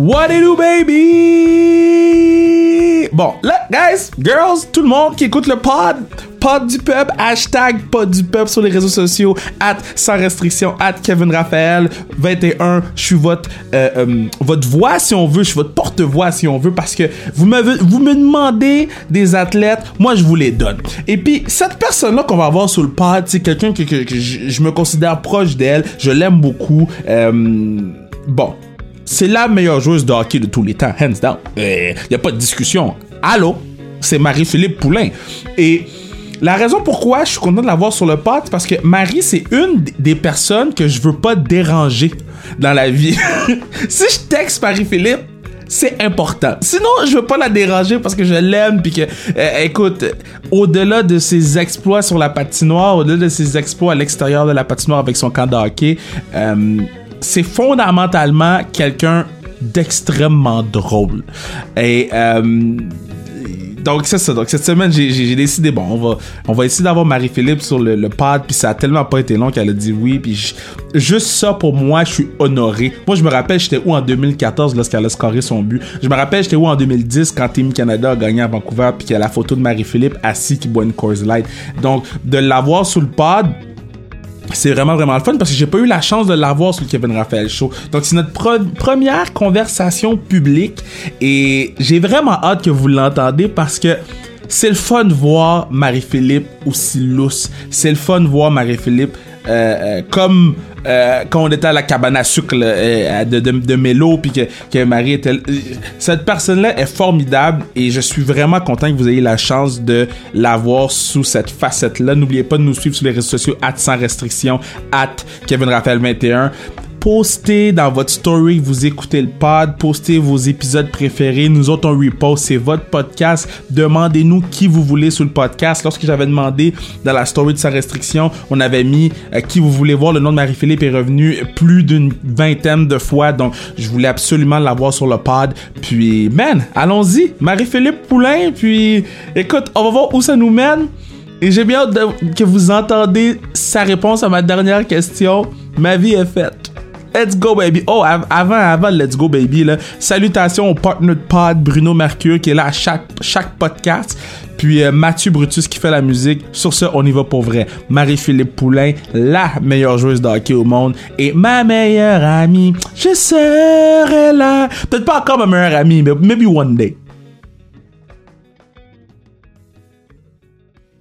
What it do, baby? Bon, là, guys, girls, tout le monde qui écoute le pod, pod du peuple, hashtag pod du peuple sur les réseaux sociaux, at sans restriction, at Kevin Raphaël 21. Je suis votre, euh, euh, votre voix si on veut, je suis votre porte-voix si on veut, parce que vous me, vous me demandez des athlètes, moi je vous les donne. Et puis, cette personne-là qu'on va avoir sur le pod, c'est quelqu'un que, que, je me considère proche d'elle, je l'aime beaucoup. Euh, bon, c'est la meilleure joueuse de hockey de tous les temps, hands down. Il euh, y a pas de discussion. Allô, c'est Marie-Philippe Poulain. Et la raison pourquoi je suis content de l'avoir sur le c'est parce que Marie, c'est une des personnes que je veux pas déranger dans la vie. si je texte Marie-Philippe, c'est important. Sinon, je veux pas la déranger parce que je l'aime puis que euh, écoute, au-delà de ses exploits sur la patinoire, au-delà de ses exploits à l'extérieur de la patinoire avec son camp de hockey, euh, c'est fondamentalement quelqu'un d'extrêmement drôle. Et euh, donc c'est ça. Donc cette semaine, j'ai décidé bon, on va on va essayer d'avoir Marie-Philippe sur le, le pad. Puis ça a tellement pas été long qu'elle a dit oui. Puis juste ça pour moi, je suis honoré. Moi, je me rappelle, j'étais où en 2014 lorsqu'elle a scoré son but? Je me rappelle, j'étais où en 2010 quand Team Canada a gagné à Vancouver. Puis qu'il y a la photo de Marie-Philippe assis qui boit une Coors Light. Donc de l'avoir sous le pad c'est vraiment vraiment le fun parce que j'ai pas eu la chance de l'avoir sur le Kevin Raphaël Show. Donc c'est notre première conversation publique et j'ai vraiment hâte que vous l'entendez parce que c'est le fun de voir Marie-Philippe aussi lousse. C'est le fun de voir Marie-Philippe euh, euh, comme euh, quand on était à la cabane à sucre de, de, de, Mélo puis que, que Marie était cette personne là est formidable et je suis vraiment content que vous ayez la chance de l'avoir sous cette facette là n'oubliez pas de nous suivre sur les réseaux sociaux at sans restriction at Kevin Raphaël 21 postez dans votre story vous écoutez le pod, postez vos épisodes préférés. Nous autres, on repost, c'est votre podcast. Demandez-nous qui vous voulez sur le podcast. Lorsque j'avais demandé dans la story de sa restriction, on avait mis euh, qui vous voulez voir. Le nom de Marie-Philippe est revenu plus d'une vingtaine de fois. Donc, je voulais absolument l'avoir sur le pod. Puis, man, allons-y. Marie-Philippe Poulain. Puis, écoute, on va voir où ça nous mène. Et j'ai bien hâte que vous entendez sa réponse à ma dernière question. Ma vie est faite. Let's go baby. Oh, avant, avant Let's go baby, là, salutations au partner de pod Bruno Mercure qui est là à chaque, chaque podcast. Puis euh, Mathieu Brutus qui fait la musique. Sur ce, on y va pour vrai. Marie-Philippe Poulain, la meilleure joueuse de hockey au monde. Et ma meilleure amie, je serai là. Peut-être pas encore ma meilleure amie, mais maybe one day.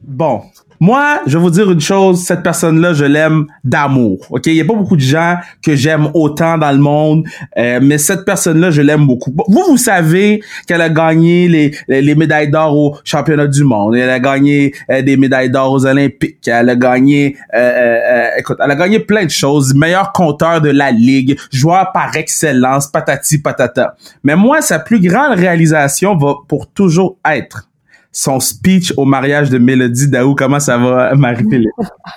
Bon, moi, je vais vous dire une chose, cette personne-là, je l'aime d'amour. OK, il y a pas beaucoup de gens que j'aime autant dans le monde, euh, mais cette personne-là, je l'aime beaucoup. Vous vous savez qu'elle a gagné les, les, médailles d'or au championnat du monde, elle a gagné euh, des médailles d'or aux olympiques, elle a gagné euh, écoute, elle a gagné plein de choses, meilleur compteur de la ligue, joueur par excellence, patati patata. Mais moi, sa plus grande réalisation va pour toujours être son speech au mariage de Mélodie Daou. Comment ça va, Marie-Philippe?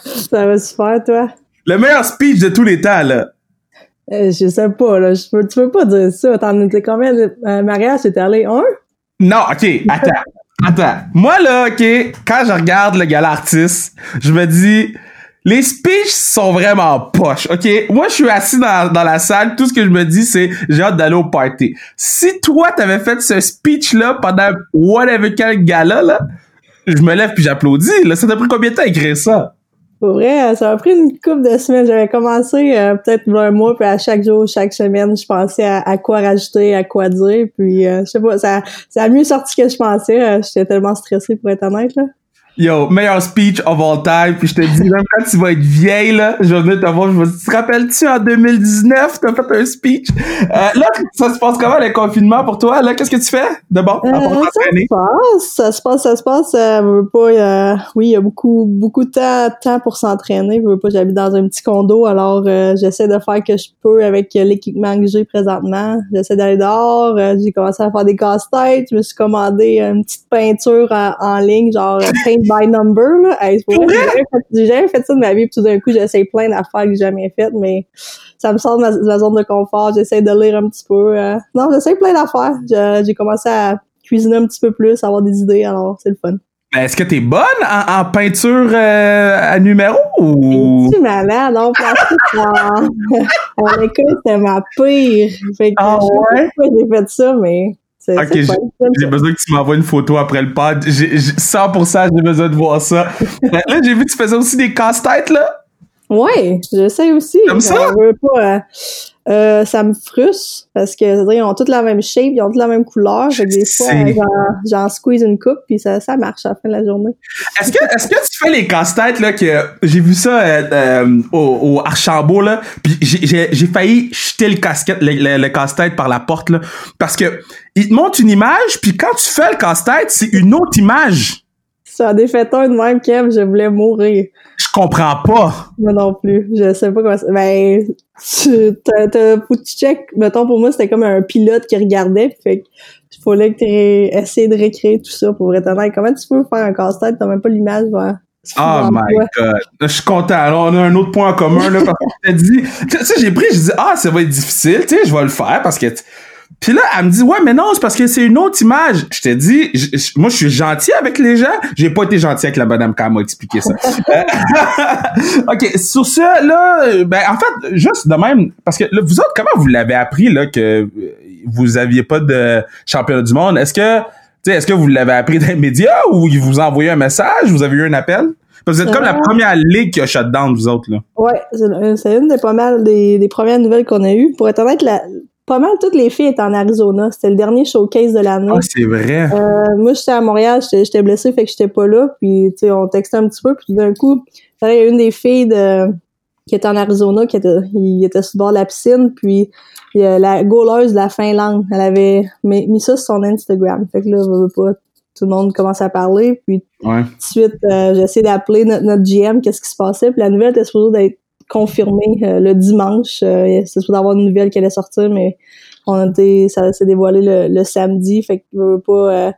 ça va super, toi? Le meilleur speech de tous les temps, là. Euh, je sais pas, là. Je peux, tu peux pas dire ça. T'en étais combien de euh, mariages? T'es allé un? Non, OK. Attends. attends. Moi, là, OK, quand je regarde le gala artiste, je me dis les speeches sont vraiment poches, ok? Moi, je suis assis dans, dans la salle, tout ce que je me dis, c'est j'ai hâte d'aller au party. Si toi, t'avais fait ce speech-là pendant whatever quel gala, là, je me lève puis j'applaudis. Là. Ça t'a pris combien de temps à écrire ça? Pour vrai, ça m'a pris une couple de semaines. J'avais commencé euh, peut-être un mois, puis à chaque jour, chaque semaine, je pensais à, quoi rajouter, à quoi dire. Puis, euh, je sais pas, ça, ça a mieux sorti que je pensais. Euh, j'étais tellement stressée, pour être honnête. Là. Yo, meilleur speech of all time. Puis je te dis, même quand tu vas être vieille, là, je vais venir te voir. Je vais te rappelles-tu en 2019, t'as fait un speech? Euh, là, ça se passe comment, le confinement pour toi? Là, qu'est-ce que tu fais de bon? Euh, ça se passe, ça se passe, ça se passe. Euh, pas, euh, oui, il y a beaucoup, beaucoup de temps, temps pour s'entraîner. Je veux pas, j'habite dans un petit condo, alors euh, j'essaie de faire que je peux avec l'équipement que j'ai présentement. J'essaie d'aller dehors. j'ai commencé à faire des casse-têtes. Je me suis commandé une petite peinture en, ligne, genre by number, là. j'ai jamais, fait ça de ma vie, puis tout d'un coup, j'essaie plein d'affaires que j'ai jamais faites, mais ça me sort de ma, zone de confort. J'essaie de lire un petit peu. Euh. Non, j'essaie plein d'affaires. J'ai commencé à cuisiner un petit peu plus, avoir des idées, alors c'est le fun. Ben, est-ce que t'es bonne en, en peinture euh, à numéro ou? Tu malade, non, plastique, en, en école, c'était ma pire. Fait que Ah je sais pas ouais? j'ai fait ça, mais Ok, j'ai besoin que tu m'envoies une photo après le pod. J'ai- j'ai- 100% j'ai besoin de voir ça. Euh, là, j'ai vu que tu faisais aussi des casse-têtes, là. Ouais, je sais aussi. Comme ça? J'en veux pas, euh, ça me frustre parce que c'est-à-dire, ils ont toutes la même shape, ils ont toutes la même couleur. Fait que des fois, j'en- squeeze une coupe puis ça, ça marche à la fin de la journée. Est-ce que, est-ce que tu fais les casse-têtes, là, que j'ai vu ça euh, euh, au, au Archambault, là, puis j'ai- failli jeter le casquette, le, le- le casse-tête par la porte, là, parce que il te montre une image, puis quand tu fais le casse-tête, c'est une autre image. Ça a fait un de même, Kev, je voulais mourir. Je comprends pas. Moi non plus. Je sais pas comment ça. Ben, tu, t'as, check. Mettons, pour moi, c'était comme un pilote qui regardait. Fait que, il fallait que tu essayé de recréer tout ça pour être honnête. Comment tu peux faire un casse-tête? T'as même pas l'image, ouais. Oh my god. Je suis content. Alors, on a un autre point en commun, là, parce que je t'ai dit, tu sais, j'ai pris, je dis, ah, ça va être difficile, tu sais, je vais le faire parce que, puis là, elle me dit, ouais, mais non, c'est parce que c'est une autre image. Je t'ai dit, je- je- moi, je suis gentil avec les gens. J'ai pas été gentil avec la madame quand elle m'a expliqué ça. Euh, ok, sur ça, là, ben, en fait, juste de même, parce que là, vous autres, comment vous l'avez appris, là, que vous aviez pas de championnat du monde? Est-ce que, tu sais, est-ce que vous l'avez appris dans les médias ou ils vous ont envoyé un message? Vous avez eu un appel? Parce que vous êtes comme la Euh. première ligue qui a shut down, vous autres, là. Ouais, c'est, euh, c'est une des pas mal des, des premières nouvelles qu'on a eues. Pour être honnête, la, pas mal toutes les filles étaient en Arizona. C'était le dernier showcase de l'année. Ah, c'est vrai. Euh, moi, j'étais à Montréal, j'étais, blessée, fait que j'étais pas là. Puis, tu sais, on textait un petit peu. Puis d'un coup, il y a une des filles de, qui était en Arizona, qui était, il était sur le bord de la piscine. Puis, il y a la goaleuse de la Finlande, elle avait mis, ça sur son Instagram. Fait que là, je veux pas, tout le monde commence à parler. Puis, Ouais. tout de suite, euh, j'ai essayé d'appeler notre, notre GM, qu'est-ce qui se passait. Puis la nouvelle était supposée d'être confirmée euh, le dimanche. Euh, c'est supposé avoir une nouvelle qui allait sortir, mais on a été, ça s'est dévoilé le, le samedi. Fait que veux pas. euh,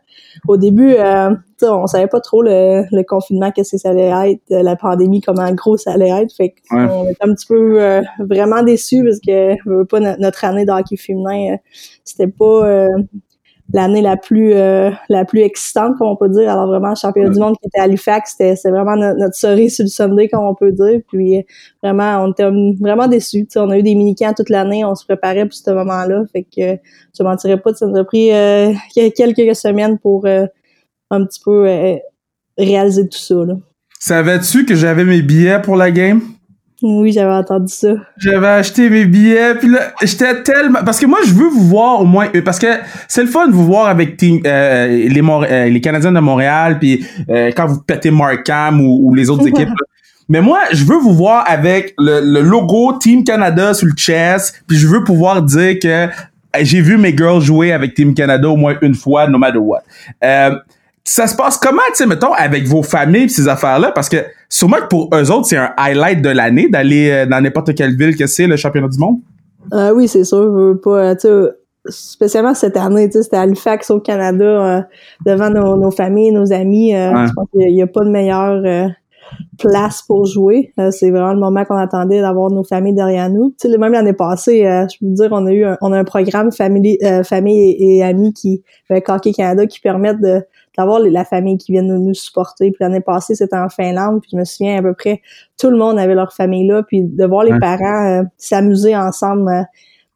au début, on savait pas trop le, le confinement, qu'est-ce que ça allait être, la pandémie, comment gros ça allait être. Fait que Ouais. on était un petit peu vraiment déçus parce que veux pas no- notre année de hockey féminin, c'était pas l'année la plus euh, la plus excitante comme on peut dire. Alors vraiment le championnat du monde qui était à Halifax c'était c'est vraiment notre, notre cerise sur le Sunday comme on peut dire. Puis vraiment on était vraiment déçus. Tu sais, on a eu des mini-camps toute l'année on se préparait pour ce moment-là. Fait que je mentirais pas ça nous a pris euh, quelques semaines pour euh, un petit peu euh, réaliser tout ça là. Savais-tu que j'avais mes billets pour la game? Oui j'avais entendu ça J'avais acheté mes billets, puis là, j'étais tellement... Parce que moi, je veux vous voir au moins... euh, Parce que c'est le fun de vous voir avec team, euh, les, Mor- euh, les Canadiens de Montréal, puis euh, quand vous pétez Markham ou, ou les autres équipes. là. Mais moi, je veux vous voir avec le, le logo Team Canada sur le chest, puis je veux pouvoir dire que euh, j'ai vu mes girls jouer avec Team Canada au moins une fois, no matter what. Ça se passe comment, tu sais, mettons, avec vos familles pis ces affaires-là? Parce que sûrement que pour eux autres, c'est un highlight de l'année d'aller euh, dans n'importe quelle ville que c'est le championnat du monde? Euh, oui, c'est sûr, je veux pas, tu sais, spécialement cette année, tu sais, c'était à Halifax au Canada, euh, devant nos, nos familles, nos amis. euh, Ouais. Je pense qu'il n'y a, pas de meilleure euh, place pour jouer. C'est vraiment le moment qu'on attendait d'avoir nos familles derrière nous. Tu sais, même l'année passée, je peux vous dire, on a eu un, on a un programme famille, euh, famille et, et amis qui avec Hockey Canada qui permettent de d'avoir la famille qui vient nous, nous supporter. Puis l'année passée, c'était en Finlande, puis je me souviens à peu près tout le monde avait leur famille là, puis de voir les Ouais. parents euh, s'amuser ensemble. euh,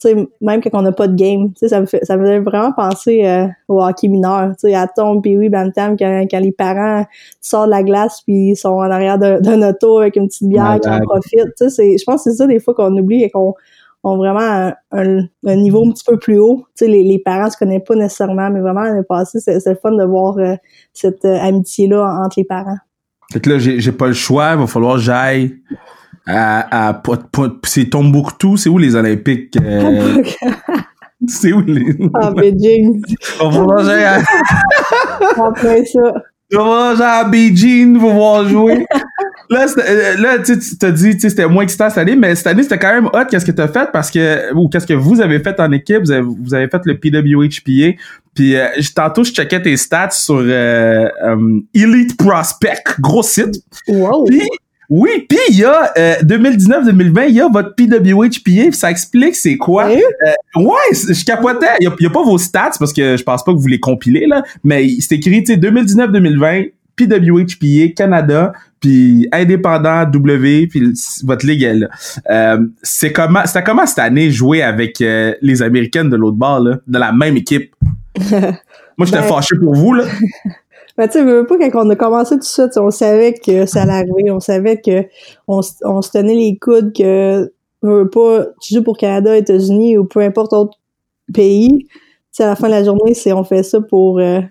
tu sais, même quand on n'a pas de game, tu sais, ça me fait, ça me faisait vraiment penser euh, au hockey mineur, tu sais, à Tom puis oui, Bantam, quand, quand les parents sortent de la glace puis ils sont en arrière d'un auto avec une petite bière qui en profitent, tu sais, c'est- je pense que c'est ça des fois qu'on oublie et qu'on ont vraiment un, un- un niveau un petit peu plus haut. Tu sais, les, les parents se connaissent pas nécessairement, mais vraiment l'année passée, c'est c'est le fun de voir euh, cette euh, amitié-là entre les parents. Fait que là, j'ai j'ai pas le choix, il va falloir que j'aille à, à, Pot- c'est Tombouctou, c'est où les Olympiques? euh, c'est où les... ah, Beijing, Il va falloir que j'aille à, en plein ça. il va falloir que j'aille à Beijing pour voir jouer. Là, c'était- euh, là tu t'as dit, tu sais, c'était moins excitant cette année, mais cette année, c'était quand même hot. Qu'est-ce que t'as fait? Parce que, ou qu'est-ce que vous avez fait en équipe? Vous avez, vous avez fait le PWHPA. Puis, euh, tantôt, je checkais tes stats sur euh, euh, Elite Prospect, gros site. Wow! Puis, oui, puis il y a euh, 2019-2020, il y a votre PWHPA, ça explique c'est quoi. Euh, ouais, je capotais. Il y a, il y a pas vos stats parce que je pense pas que vous les compilez là, mais c'est écrit tu sais 2019-2020 PWHPA Canada, puis indépendant W, puis votre ligue elle. Euh, c'est comment c'était comment cette année jouer avec euh, les Américaines de l'autre bord là, de la même équipe? Moi j'étais Ben- fâché pour vous là. Ben, tu sais, veux pas, quand on a commencé tout ça, on savait que ça allait arriver, on savait que on, on se tenait les coudes que, veux pas, tu joues pour Canada, États-Unis ou peu importe autre pays, tu sais, à la fin de la journée, c'est, on fait ça pour, euh,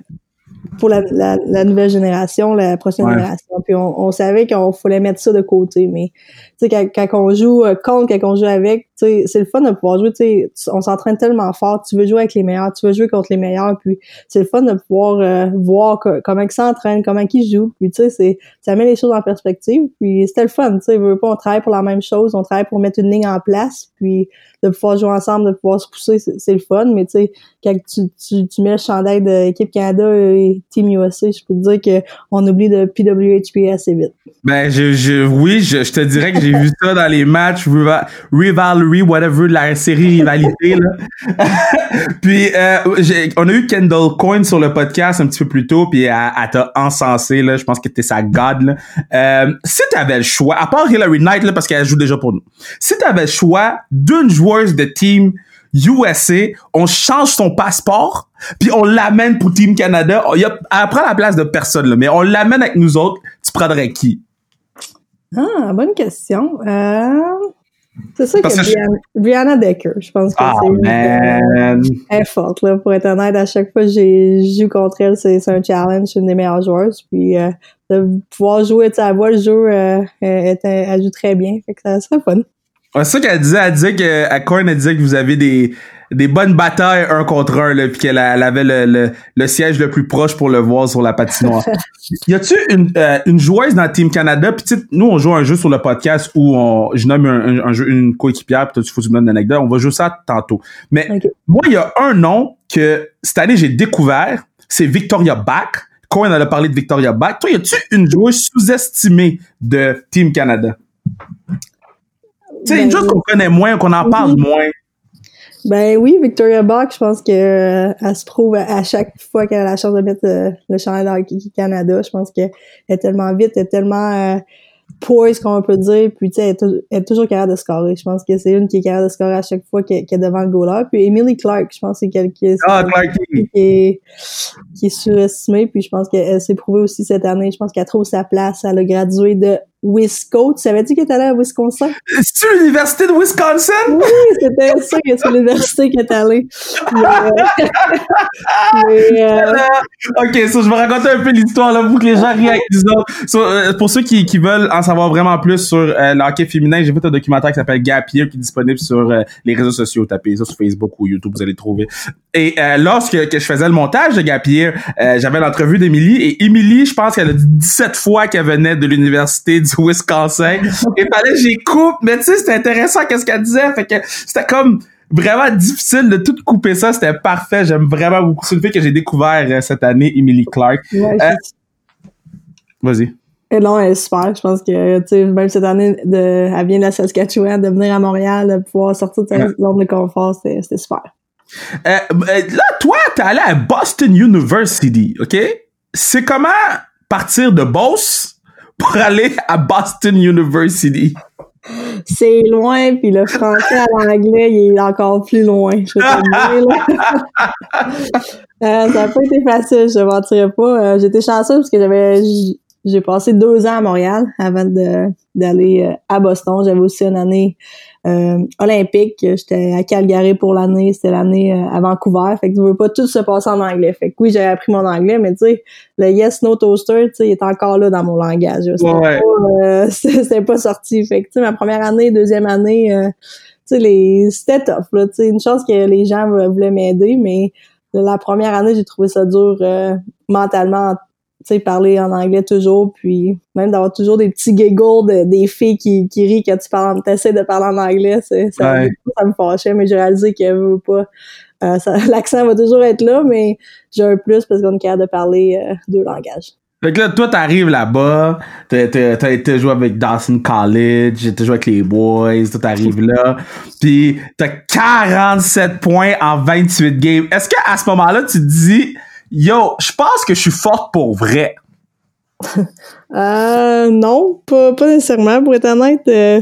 pour la, la, la nouvelle génération, la prochaine Ouais. génération. Puis on, on savait qu'on fallait mettre ça de côté, mais tu sais, quand, quand on joue euh, contre, quand on joue avec, tu sais, c'est le fun de pouvoir jouer, tu sais, on s'entraîne tellement fort, tu veux jouer avec les meilleurs, tu veux jouer contre les meilleurs, puis c'est le fun de pouvoir euh, voir co- comment ils s'entraînent, comment ils jouent, puis tu sais, c'est ça met les choses en perspective, puis c'était le fun, tu sais, on travaille pour la même chose, on travaille pour mettre une ligne en place, puis de pouvoir jouer ensemble, de pouvoir se pousser, c'est le fun, mais tu sais, quand tu, mets le chandail de l'équipe Canada et Team USA, je peux te dire que on oublie de PWHP assez vite. Ben je, je oui, je, te dirais que j'ai vu ça dans les matchs riva- rivalry whatever la série rivalité là. puis euh, on a eu Kendall Coyne sur le podcast un petit peu plus tôt puis elle, elle t'a encensé là, je pense que t'es sa god là. Euh, si t'avais le choix, à part Hillary Knight là parce qu'elle joue déjà pour nous. Si t'avais le choix d'une joueuse de team USA, on change son passeport, puis on l'amène pour Team Canada. Il a, elle prend la place de personne, là, mais on l'amène avec nous autres. Tu prendrais qui? Ah, bonne question. Euh, c'est ça Parce que que je- Brianna, Decker, je pense que Ah, c'est. Elle est forte, là, pour être honnête. À chaque fois que j'ai je joue contre elle, c'est c'est un challenge. C'est une des meilleures joueuses. Puis, euh, de pouvoir jouer, tu sais, elle voit le jeu, euh, elle, joue très bien. Fait que ça serait fun. C'est ça qu'elle disait. Elle disait que, à Korn, elle disait que vous avez des, des bonnes batailles un contre un, là, puis qu'elle avait le, le, le siège le plus proche pour le voir sur la patinoire. y a-tu une, euh, une joueuse dans Team Canada? Puis nous, on joue un jeu sur le podcast où on, je nomme un, un- un jeu, une coéquipière, puis toi, tu faut que tu me donnes une anecdote. On va jouer ça tantôt. Mais moi, il y a un nom que cette année, j'ai découvert. C'est Victoria Bach. Cohen elle a parlé de Victoria Bach. Toi, y a-tu une joueuse sous-estimée de Team Canada? Tu sais, une Ben, chose qu'on connaît moins, qu'on en parle Mhm. moins. Ben oui, Victoria Bach, je pense que euh, elle se prouve à, chaque fois qu'elle a la chance de mettre euh, le chandail de Hockey Canada. Je pense qu'elle est tellement vite, elle est tellement euh, poise, qu'on peut dire. Puis tu sais, elle, est tou- elle est toujours capable de scorer. Je pense que c'est une qui est capable de scorer à chaque fois qu'elle est devant le goaler. Puis Emily Clark, je pense que c'est quelqu'un Ah, qui est, qui est surestimée. Puis je pense qu'elle s'est prouvée aussi cette année. Je pense qu'elle trouve sa place. Elle a gradué de Wisco. Tu savais-tu qu'elle est allée à Wisconsin? C'est l'université de Wisconsin? Oui, c'était ça que c'est l'université qui est allée. Mais, euh, mais, euh, ok, so, je vais raconter un peu l'histoire là pour que les gens rient avec nous autres. So, euh, pour ceux qui, qui veulent en savoir vraiment plus sur euh, le hockey féminin, j'ai fait un documentaire qui s'appelle Gap Year qui est disponible sur euh, les réseaux sociaux. Tapez ça sur Facebook ou YouTube, vous allez le trouver. Et euh, lorsque que je faisais le montage de Gap Year, euh, j'avais l'entrevue d'Émilie et Émilie, je pense qu'elle a dit 17 fois qu'elle venait de l'université du Wisconsin. Et fallait que j'y coupe, mais tu sais, c'était intéressant qu'est-ce qu'elle disait. Fait que c'était comme vraiment difficile de tout couper ça. C'était parfait. J'aime vraiment beaucoup. C'est une fille que j'ai découvert euh, cette année, Emily Clark. ouais, Euh, Vas-y. et non, elle est super. Je pense que, tu sais, même cette année, de, elle vient de la Saskatchewan, de venir à Montréal, de pouvoir sortir de sa Ouais. zone de confort, c'était super. Euh, là, toi, t'es allé à Boston University, OK? C'est comment partir de Boss pour aller à Boston University? C'est loin, puis le français à l'anglais, il est encore plus loin. Je. Euh, ça n'a pas été facile, je ne mentirais pas. Euh, J'étais chanceuse parce que j'avais j'ai passé deux ans à Montréal avant d'aller euh, à Boston. J'avais aussi une année euh, olympique. J'étais à Calgary pour l'année. C'était l'année euh, à Vancouver. Fait que tu veux pas tout se passer en anglais. Fait que oui, j'ai appris mon anglais, mais tu sais, le Yes No Toaster, tu sais, il est encore là dans mon langage. C'était Ouais. pas, euh, pas sorti. Fait que tu sais, ma première année, deuxième année, euh, tu sais, les c'était tough. Là, tu sais, une chance que les gens vou- voulaient m'aider, mais la première année, j'ai trouvé ça dur euh, mentalement sais, parler en anglais toujours, puis même d'avoir toujours des petits giggles de, des filles qui, qui rient quand tu parles, t'essaies de parler en anglais, ça, Ouais. ça me fâchait, mais j'ai réalisé que pas, euh, ça- l'accent va toujours être là, mais j'ai un plus parce qu'on est capable de parler euh, deux langages. Fait que là, toi, t'arrives là-bas, t'as, été joué avec Dawson College, t'as joué avec les boys, toi, t'arrives là, pis t'as 47 points en 28 games. Est-ce qu'à ce moment-là, tu te dis, yo, je pense que je suis forte pour vrai? euh, non, pas, pas nécessairement. Pour être honnête, euh,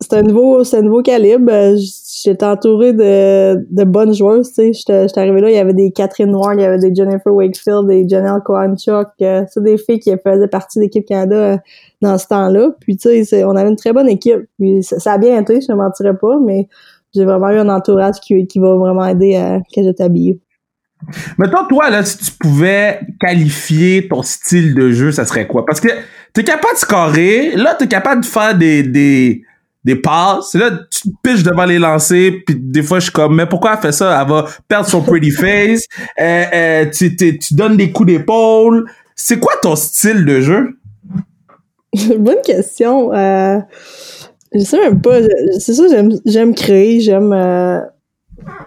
c'est un nouveau, un nouveau calibre. Euh, j'étais entourée de, de bonnes joueuses. J'étais arrivée là, il y avait des Catherine Noir, il y avait des Jennifer Wakefield, des Janelle Kohanchuk. Euh, c'est des filles qui faisaient partie de l'équipe Canada dans ce temps-là. Puis, tu sais, on avait une très bonne équipe. Puis, ça, a bien été, je ne mentirais pas, mais j'ai vraiment eu un entourage qui, qui va vraiment aider à que je t'habille. Mettons, toi, là, si tu pouvais qualifier ton style de jeu, ça serait quoi? Parce que t'es capable de scorer, là, t'es capable de faire des, des, des passes, là, tu te piches devant les lancers, puis des fois, je suis comme, mais pourquoi elle fait ça? Elle va perdre son pretty face, euh, euh, tu, tu donnes des coups d'épaule. C'est quoi ton style de jeu? Bonne question. Euh, je sais même pas. C'est ça, j'aime, j'aime créer, j'aime...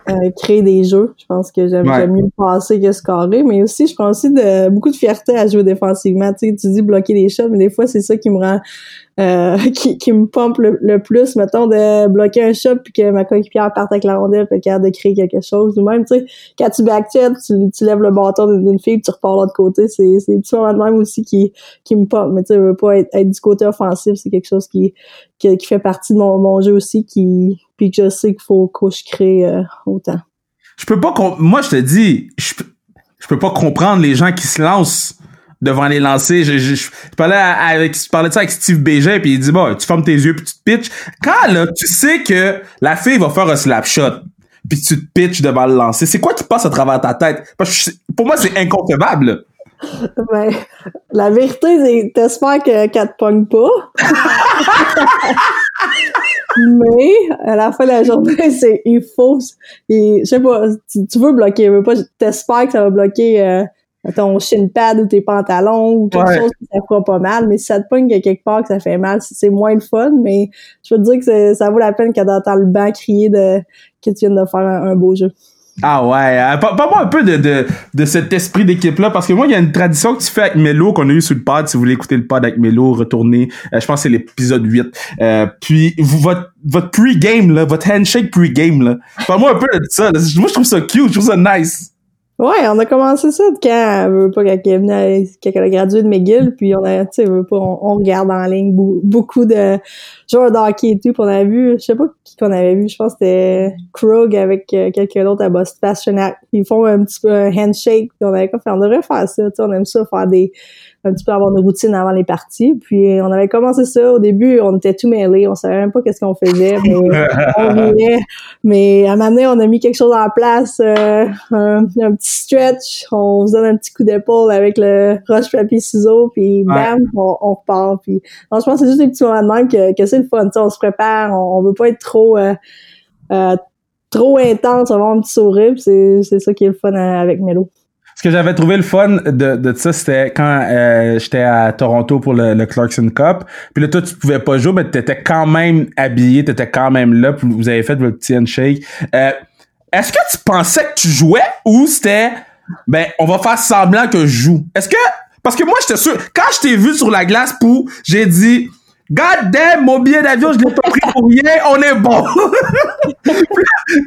Euh créer des jeux. Je pense que j'aime mieux passer que scorer, mais aussi je pense aussi de beaucoup de fierté à jouer défensivement. Tu, sais, tu dis bloquer les shots, mais des fois c'est ça qui me rend euh, qui, qui me pompe le, plus, mettons, de bloquer un shot puis que ma coéquipière parte avec la rondelle puis qu'elle de créer quelque chose. Ou même, tu sais, quand tu backcheck, tu, tu lèves le bâton d'une fille tu repars de l'autre côté. C'est, c'est des petits moments de même aussi qui, qui me pompe. Mais tu sais, je veux pas être, du côté offensif. C'est quelque chose qui, qui, fait partie de mon, mon jeu aussi qui, puis que je sais qu'il faut que je crée euh, autant. Je peux pas, moi, je te dis, je, je peux pas comprendre les gens qui se lancent devant les lancers. Je, je, je, parlais avec, je parlais de ça avec Steve Bégin, puis il dit, bon, tu fermes tes yeux puis tu te pitches. Quand, là, tu sais que la fille va faire un slap shot, puis tu te pitches devant le lancer, c'est quoi qui passe à travers ta tête? Parce que pour moi, c'est inconcevable. Ben, la vérité, c'est t'espères qu'elle te pogne pas. Mais, à la fin de la journée, c'est, il faut, je sais pas, tu, veux bloquer, veux pas, t'espères que ça va bloquer, euh, ton shin pad ou tes pantalons ou quelque chose qui ça fera pas mal, mais si ça te pogne quelque part que ça fait mal, c'est moins le fun, mais je veux te dire que ça vaut la peine que d'entendre le banc crier de, que tu viens de faire un, beau jeu. Ah ouais, euh, parle-moi un peu de, de, de cet esprit d'équipe-là, parce que moi, il y a une tradition que tu fais avec Melo, qu'on a eu sur le pod, si vous voulez écouter le pod avec Melo, retournez, euh, je pense que c'est l'épisode 8. Euh, puis, votre, votre pre-game, là, votre handshake pre-game, là, parle-moi un peu de ça. Moi, je trouve ça cute, je trouve ça nice. Ouais, on a commencé ça quand, veut pas, quand elle quand elle a gradué de McGill, puis on a, tu sais, pas, on, regarde en ligne beaucoup de joueurs de hockey et tout, puis on a vu, je sais pas qui qu'on avait vu, je pense que c'était Krug avec euh, quelqu'un d'autre à Boston Pasternak. Ils font un petit peu un handshake, puis on avait fait, on devrait faire ça, tu sais, on aime ça, faire des, un petit peu avoir une routine avant les parties. Puis on avait commencé ça. Au début, on était tout mêlés. On savait même pas qu'est-ce qu'on faisait. Mais on riait. Mais à un moment donné, on a mis quelque chose en place. Euh, un, petit stretch. On se donne un petit coup d'épaule avec le roche papier ciseaux. Puis bam, on, on, repart. Puis je pense que c'est juste des petits moments de même que, que c'est le fun. on se prépare. On, veut pas être trop... Euh, euh, trop intense, avoir un petit sourire, c'est ça qui est le fun avec Melo. Ce que j'avais trouvé le fun de, de ça, c'était quand euh, j'étais à Toronto pour le, le, Clarkson Cup. Puis là, toi, tu pouvais pas jouer, mais t'étais quand même habillé, t'étais quand même là, puis vous avez fait votre petit handshake. Euh, Est-ce que tu pensais que tu jouais ou c'était ben on va faire semblant que je joue? Est-ce que parce que moi j'étais sûr quand je t'ai vu sur la glace pour j'ai dit God damn, mon billet d'avion, je l'ai pas pris pour rien, on est bon.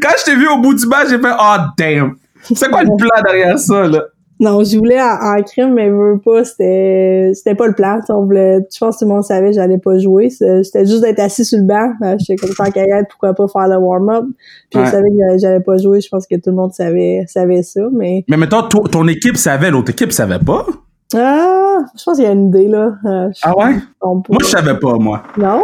quand je t'ai vu au bout du match, j'ai fait Oh damn. C'est quoi le plan derrière ça, là? Non, je voulais en, crime, mais veux pas, c'était c'était pas le plan. On voulait, je pense que tout le monde savait que j'allais pas jouer. C'était juste d'être assis sur le banc. Euh, j'étais comme tant qu'à être, pourquoi pas faire le warm-up? Puis je savais que j'allais pas jouer. Je pense que tout le monde savait savait ça. Mais mais mettons, ton équipe savait, l'autre équipe savait pas? Ah, je pense qu'il y a une idée là. Euh, ah ouais? Moi, je savais pas, moi. Non?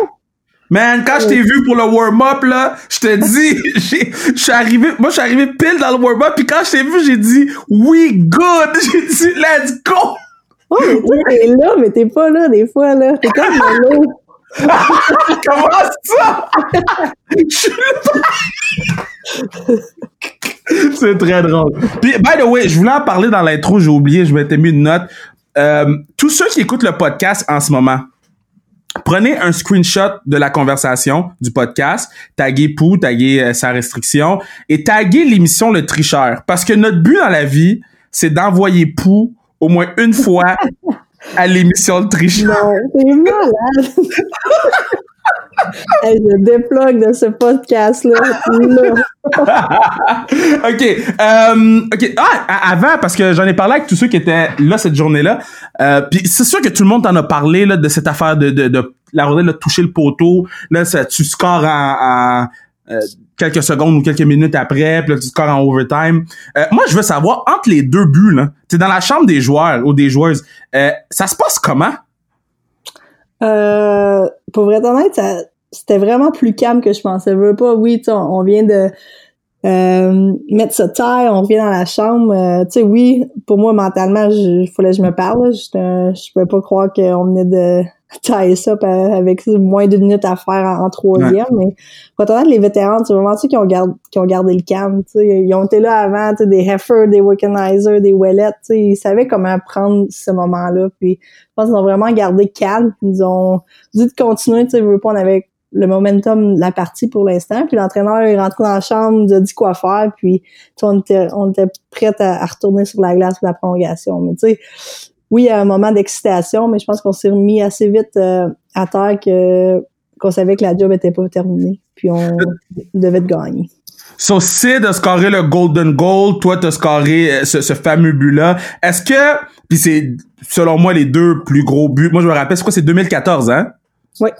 Man, quand je t'ai vu pour le warm-up, là, je te dis, je suis arrivé, moi, je suis arrivé pile dans le warm-up, puis quand je t'ai vu, j'ai dit, we good! J'ai dit, let's go! Oh, mais t'es là, mais t'es pas là, des fois, là. T'es comme là. Comment ça? Je suis C'est très drôle. Puis, by the way, je voulais en parler dans l'intro, j'ai oublié, je m'étais mis une note. Euh, tous ceux qui écoutent le podcast en ce moment, Prenez un screenshot de la conversation du podcast, taguez Pou, taguez euh, sa restriction et taguez l'émission Le Tricheur. Parce que notre but dans la vie, c'est d'envoyer Pou au moins une fois à l'émission Le Tricheur. Non, c'est malade. Hey, je déplogue de ce podcast-là. là. ok. euh, ok. Ah, avant, parce que j'en ai parlé avec tous ceux qui étaient là cette journée-là. Euh, Puis c'est sûr que tout le monde t'en a parlé là, de cette affaire de, de, de la rondelle de toucher le poteau. Là, tu scores en, euh, quelques secondes ou quelques minutes après, puis là, tu scores en overtime. Euh, moi, je veux savoir, entre les deux buts, là, t'es dans la chambre des joueurs ou des joueuses, euh, ça se passe comment? Euh, pour vrai honnête, ça- c'était vraiment plus calme que je pensais. Veux pas, oui, on vient de euh, mettre ça terre, on revient dans la chambre. euh, tu sais, oui, pour moi, mentalement, il fallait que je me parle. Je pouvais pas croire qu'on venait de tailler ça avec moins d'une minute à faire en, en troisième. Mais pour être honnête, les vétérans, c'est vraiment ceux qui ont, gardé, qui ont gardé le calme. tu sais. Ils ont été là avant, tu sais, des Heifer, des Wickenizers, des tu sais, Ils savaient comment prendre ce moment-là. Puis je pense qu'ils ont vraiment gardé calme. Ils ont dit de continuer, tu sais, on avait le momentum de la partie pour l'instant. Puis l'entraîneur est rentré dans la chambre, nous a dit quoi faire, puis on était, on était prêts à, à retourner sur la glace pour la prolongation. Mais tu sais, oui, il y a un moment d'excitation, mais je pense qu'on s'est remis assez vite euh, à terre que qu'on savait que la job était pas terminée. Puis on devait te gagner. So, Sid a scoré le Golden Goal, toi t'as scoré euh, ce, ce fameux but-là. Est-ce que, puis c'est selon moi les deux plus gros buts, moi je me rappelle, c'est quoi, c'est 2014, hein? Oui.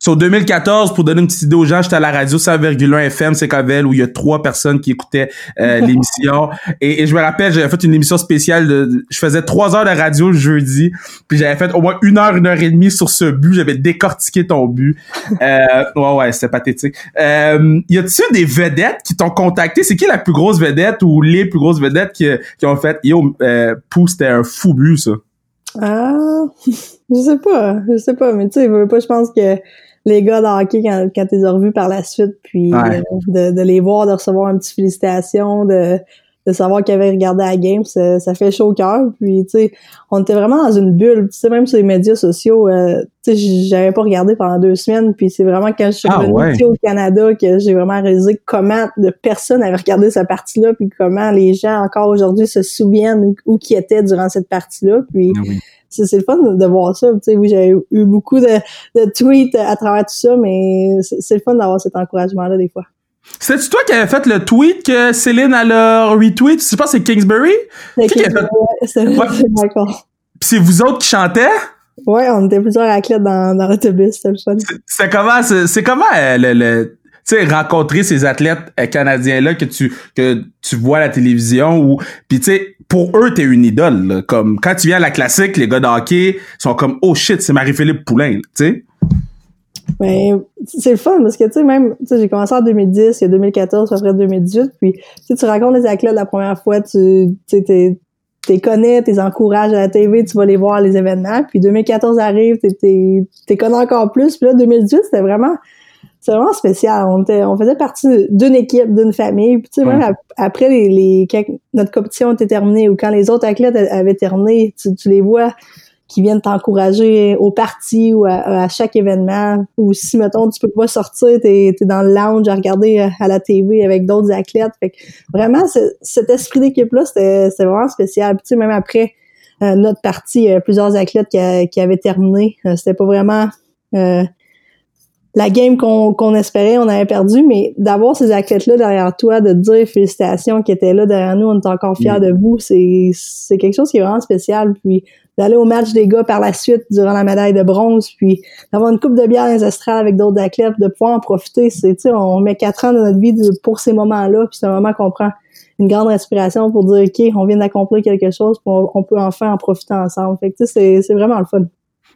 So, 2014, pour donner une petite idée aux gens, j'étais à la radio 100,1 FM, c'est Cavel, où il y a trois personnes qui écoutaient euh, l'émission. Et, et je me rappelle, j'avais fait une émission spéciale de, je faisais trois heures de radio le jeudi, puis j'avais fait au moins une heure, une heure et demie sur ce but, j'avais décortiqué ton but. Euh, ouais, ouais, c'était pathétique. Euh, y a-tu des vedettes qui t'ont contacté? C'est qui la plus grosse vedette ou les plus grosses vedettes qui, qui ont fait, yo, euh, Pou, c'était un fou but, ça? Ah, je sais pas, je sais pas, mais tu sais, je pense que les gars de hockey, quand, quand t'es revus par la suite, puis Ouais. euh, de, de les voir, de recevoir une petite félicitation, de, de savoir qu'ils avaient regardé la game, ça, ça fait chaud au cœur. Puis, tu sais, on était vraiment dans une bulle. Tu sais, même sur les médias sociaux, euh, tu sais, j'avais pas regardé pendant deux semaines. Puis c'est vraiment quand je suis Ah, revenue ouais. ici au Canada que j'ai vraiment réalisé comment de personnes avaient regardé cette partie-là, puis comment les gens encore aujourd'hui se souviennent où, qui étaient durant cette partie-là. Puis c'est c'est le fun de voir ça. Tu sais, oui, j'ai eu beaucoup de, de tweets à travers tout ça, mais c'est c'est le fun d'avoir cet encouragement-là des fois. C'est-tu toi qui avais fait le tweet que Céline a le retweet? Je pense que c'est Kingsbury? C'est Ouais. c'est c'est vous autres qui chantaient? Ouais, on était plusieurs athlètes dans, dans l'autobus, c'était le fun. C'est comment, c'est c'est comment euh, le, le tu sais rencontrer ces athlètes euh, canadiens là que tu que tu vois à la télévision ou puis tu sais pour eux t'es une idole là. comme quand tu viens à la classique les gars de hockey sont comme oh shit c'est Marie-Philippe Poulain tu sais Mais c'est le fun parce que tu sais même tu sais j'ai commencé en 2010, il y a 2014, après 2018, puis tu tu rencontres les athlètes la première fois, tu sais t'es connais, t'es encourages à la TV, tu vas les voir les événements, puis 2014 arrive, t'es t'es encore plus, puis là 2018 c'était vraiment c'est vraiment spécial. On, était, on faisait partie d'une équipe, d'une famille. Puis, tu sais, même Ouais. après les, les quand notre compétition était terminée ou quand les autres athlètes a- avaient terminé, tu, tu les vois qui viennent t'encourager au parti ou à, à chaque événement. Ou si, mettons, tu peux pas sortir, t'es es dans le lounge à regarder euh, à la TV avec d'autres athlètes. Fait que vraiment, ce- cet esprit d'équipe-là, c'était c'était vraiment spécial. Puis, tu sais, même après euh, notre partie, il y avait plusieurs athlètes qui, a- qui avaient terminé. Euh, c'était pas vraiment... euh, la game qu'on espérait, on avait perdu, mais d'avoir ces athlètes-là derrière toi, de te dire félicitations qui étaient là derrière nous, on est encore fiers de vous, c'est quelque chose qui est vraiment spécial. Puis d'aller au match des gars par la suite durant la médaille de bronze, puis d'avoir une coupe de bière ancestrale avec d'autres athlètes, de pouvoir en profiter, c'est tu sais, on met quatre ans de notre vie pour ces moments-là, puis c'est un moment qu'on prend une grande respiration pour dire ok, on vient d'accomplir quelque chose, puis on, on peut enfin en profiter ensemble. Fait que tu sais, c'est vraiment le fun.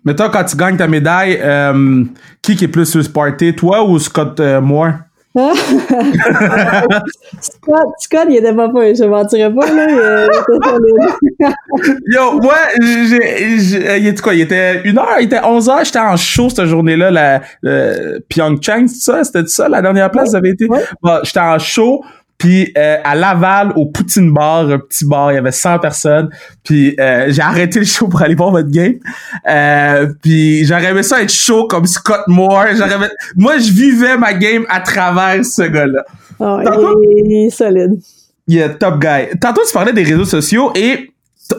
Mettons, quand tu gagnes ta médaille, euh, qui qui est plus sur toi ou Scott euh, Moore? Scott, Scott, il était pas peu, je mentirais pas, là. Yo, moi, j'ai, j'ai- euh, il était quoi? Il était une heure, il était 11 heures, j'étais en show cette journée-là, la, le Pyeongchang, c'est ça? C'était ça, la dernière place, vous avez été? Ouais. Bon, j'étais en show, puis euh, à Laval, au Poutine Bar, un petit bar, il y avait 100 personnes, puis euh, j'ai arrêté le show pour aller voir votre game, euh, puis j'aurais aimé ça être chaud comme Scott Moore, j'aurais aimé- moi, je vivais ma game à travers ce gars-là. Tantôt- il, est- il est solide. Top guy. Tantôt, tu parlais des réseaux sociaux et